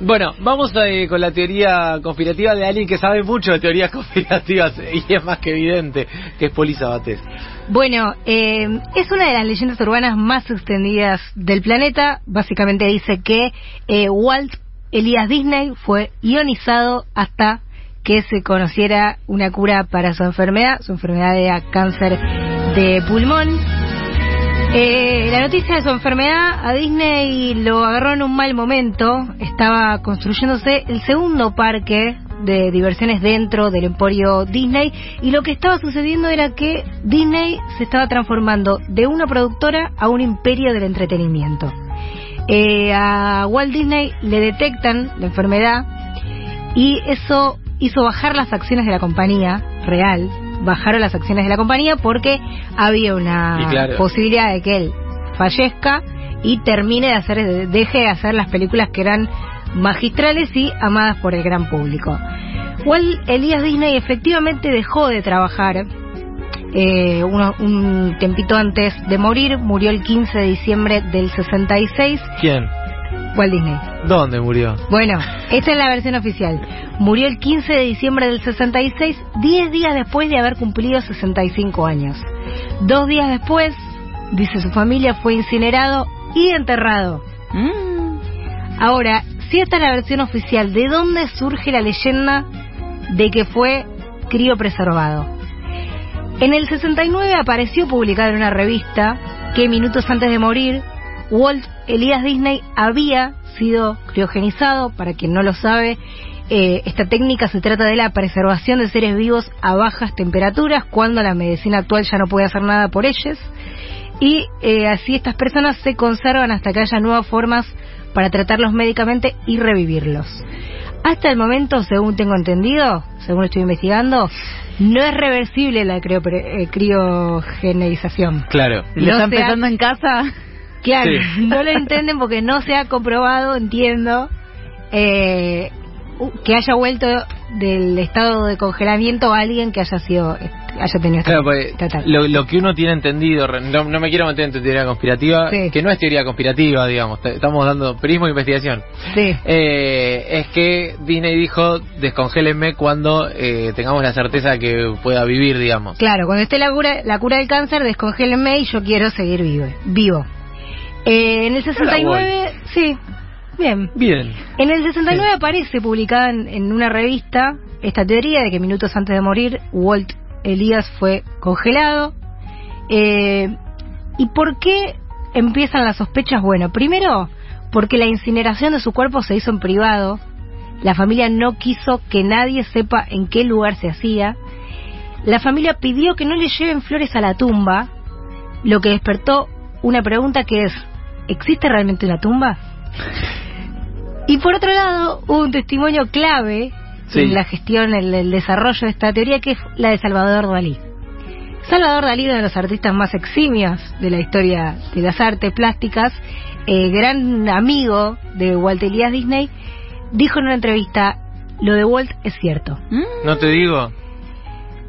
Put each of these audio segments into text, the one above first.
Bueno, vamos eh, con la teoría conspirativa de alguien que sabe mucho de teorías conspirativas y es más que evidente que es Poli Sabatés. Bueno, eh, es una de las leyendas urbanas más extendidas del planeta. Básicamente dice que eh, Walt Elias Disney fue ionizado hasta que se conociera una cura para su enfermedad. Su enfermedad era cáncer de pulmón. Eh, la noticia de su enfermedad a Disney lo agarró en un mal momento. Estaba construyéndose el segundo parque de diversiones dentro del emporio Disney y lo que estaba sucediendo era que Disney se estaba transformando de una productora a un imperio del entretenimiento. Eh, a Walt Disney le detectan la enfermedad y eso hizo bajar las acciones de la compañía real bajaron las acciones de la compañía porque había una posibilidad de que él fallezca y termine de hacer, deje de hacer las películas que eran magistrales y amadas por el gran público. Walt Elías Disney efectivamente dejó de trabajar eh, un tempito antes de morir, murió el 15 de diciembre del 66. ¿Quién? Walt Disney. ¿Dónde murió? Bueno, esta es la versión oficial. Murió el 15 de diciembre del 66, 10 días después de haber cumplido 65 años. Dos días después, dice su familia, fue incinerado y enterrado. Mm. Ahora, si esta es la versión oficial, ¿de dónde surge la leyenda de que fue criopreservado? En el 69 apareció publicado en una revista que minutos antes de morir Walt Elías Disney había sido criogenizado, para quien no lo sabe, eh, esta técnica se trata de la preservación de seres vivos a bajas temperaturas cuando la medicina actual ya no puede hacer nada por ellos y eh, así estas personas se conservan hasta que haya nuevas formas para tratarlos médicamente y revivirlos. Hasta el momento, según tengo entendido, según estoy investigando, no es reversible la eh, criogenización. Claro. ¿Lo están empezando en casa? Claro, no lo entienden porque no se ha comprobado, entiendo, eh, que haya vuelto del estado de congelamiento a alguien que haya sido haya tenido claro, pues, lo, que uno tiene entendido no, me quiero meter en tu teoría conspirativa que no es teoría conspirativa digamos estamos dando prismo de investigación. Sí. eh, es que Disney dijo descongélenme cuando eh, tengamos la certeza que pueda vivir digamos. Claro cuando esté la cura la cura del cáncer descongélenme y yo quiero seguir vivo vivo eh, en el 69, sí, bien. Bien. En el 69 aparece publicada en, una revista esta teoría de que minutos antes de morir Walt Elías fue congelado. Eh, ¿Y por qué empiezan las sospechas? Bueno, primero porque la incineración de su cuerpo se hizo en privado. La familia no quiso que nadie sepa en qué lugar se hacía. La familia pidió que no le lleven flores a la tumba, lo que despertó una pregunta que es, ¿existe realmente una tumba? Y por otro lado, un testimonio clave en la gestión, en el desarrollo de esta teoría, que es la de Salvador Dalí. Salvador Dalí, uno de los artistas más eximios de la historia de las artes plásticas, eh, gran amigo de Walt Elias Disney, dijo en una entrevista, lo de Walt es cierto. ¿No te digo?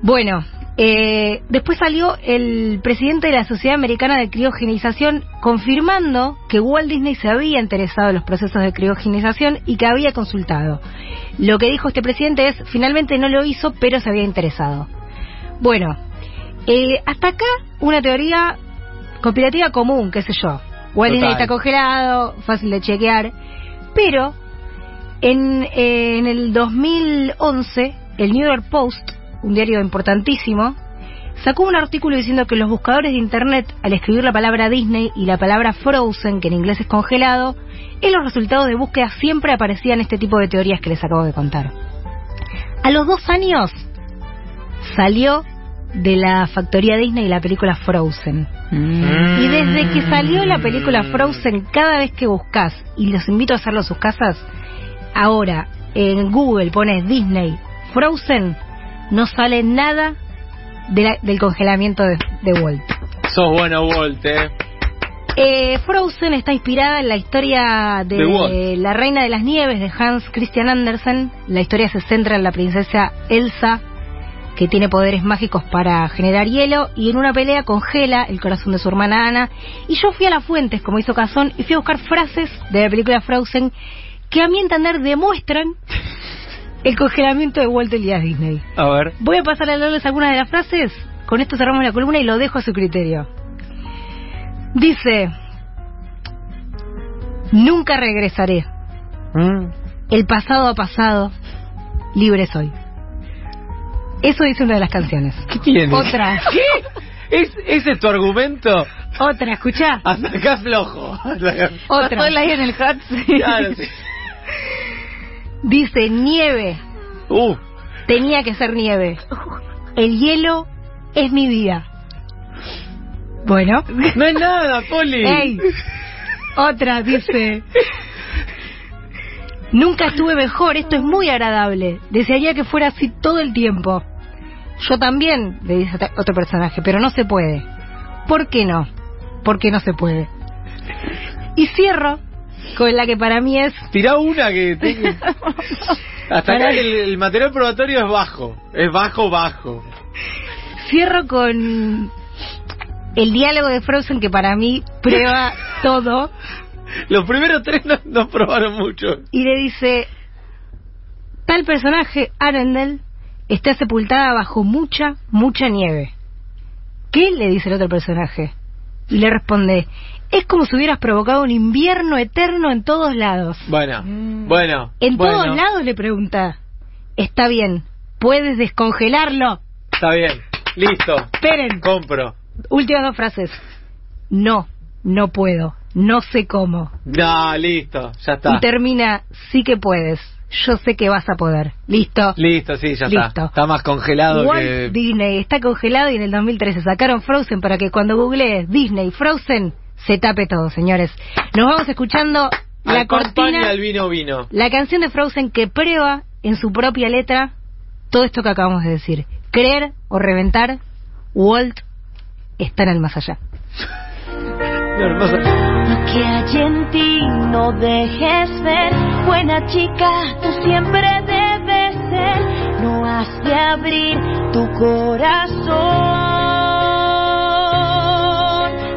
Bueno, eh, después salió el presidente de la Sociedad Americana de Criogenización confirmando que Walt Disney se había interesado en los procesos de criogenización y que había consultado. Lo que dijo este presidente es, finalmente no lo hizo, pero se había interesado. Bueno, eh, hasta acá una teoría conspirativa común, qué sé yo. Walt Disney está congelado, fácil de chequear, pero en, eh, en el 2011 el New York Post un diario importantísimo, sacó un artículo diciendo que los buscadores de Internet, al escribir la palabra Disney y la palabra Frozen, que en inglés es congelado, en los resultados de búsqueda siempre aparecían este tipo de teorías que les acabo de contar. A los dos años salió de la factoría Disney la película Frozen. Mm. Y desde que salió la película Frozen, cada vez que buscas, y los invito a hacerlo en sus casas, ahora en Google pones Disney Frozen, no sale nada del congelamiento de, Walt. Sos bueno, Walt, eh. eh. Frozen está inspirada en la historia de, la Reina de las Nieves de Hans Christian Andersen. La historia se centra en la princesa Elsa, que tiene poderes mágicos para generar hielo, y en una pelea congela el corazón de su hermana Ana. Y yo fui a las fuentes, como hizo Cazón, y fui a buscar frases de la película Frozen que a mi entender demuestran el congelamiento de Walt Elias Disney. A ver. Voy a pasar a leerles algunas de las frases. Con esto cerramos la columna y lo dejo a su criterio. Dice, nunca regresaré. Mm. El pasado ha pasado, libre soy. Eso dice una de las canciones. ¿Qué tiene? Otra. ¿Qué? ¿Es, ¿Ese es tu argumento? Otra, escucha. Hasta acá flojo. Otra. la en el. Claro, sí. Dice nieve. Uh. Tenía que ser nieve. El hielo es mi vida. Bueno. No es nada, Poli. Ey. Otra dice. Nunca estuve mejor, esto es muy agradable. Desearía que fuera así todo el tiempo. Yo también, le dice otro personaje, pero no se puede. ¿Por qué no? Porque no se puede. Y cierro con la que para mí es... Tira una que... Hasta acá el, material probatorio es bajo. Es bajo, bajo. Cierro con el diálogo de Frozen que para mí prueba todo. Los primeros tres no, probaron mucho. Y le dice, tal personaje, Arendelle, está sepultada bajo mucha, mucha nieve. ¿Qué? le dice el otro personaje. Y le responde, es como si hubieras provocado un invierno eterno en todos lados. Bueno, mm. bueno. En todos lados le pregunta. Está bien, puedes descongelarlo. Está bien, listo. Esperen. Compro. Últimas dos frases. No, no puedo. No sé cómo. No, listo, ya está. Y termina, sí que puedes. Yo sé que vas a poder. ¿Listo? Listo, sí, ya está. Está más congelado Walt Disney está congelado y en el 2013 sacaron Frozen para que cuando googlees Disney Frozen se tape todo, señores. Nos vamos escuchando la cortina. el vino vino. La canción de Frozen que prueba en su propia letra todo esto que acabamos de decir. Creer o reventar, Walt está en el más allá. Lo que hay en ti no dejes ser, buena chica, tú siempre debes ser, no has de abrir tu corazón,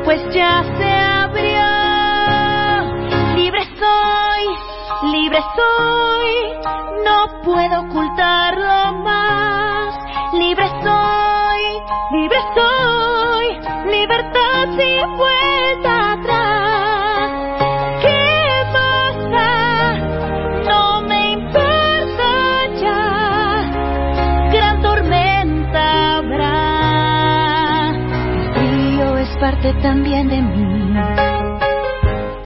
pues ya se abrió, libre soy, libre soy, no puedo ocultarlo más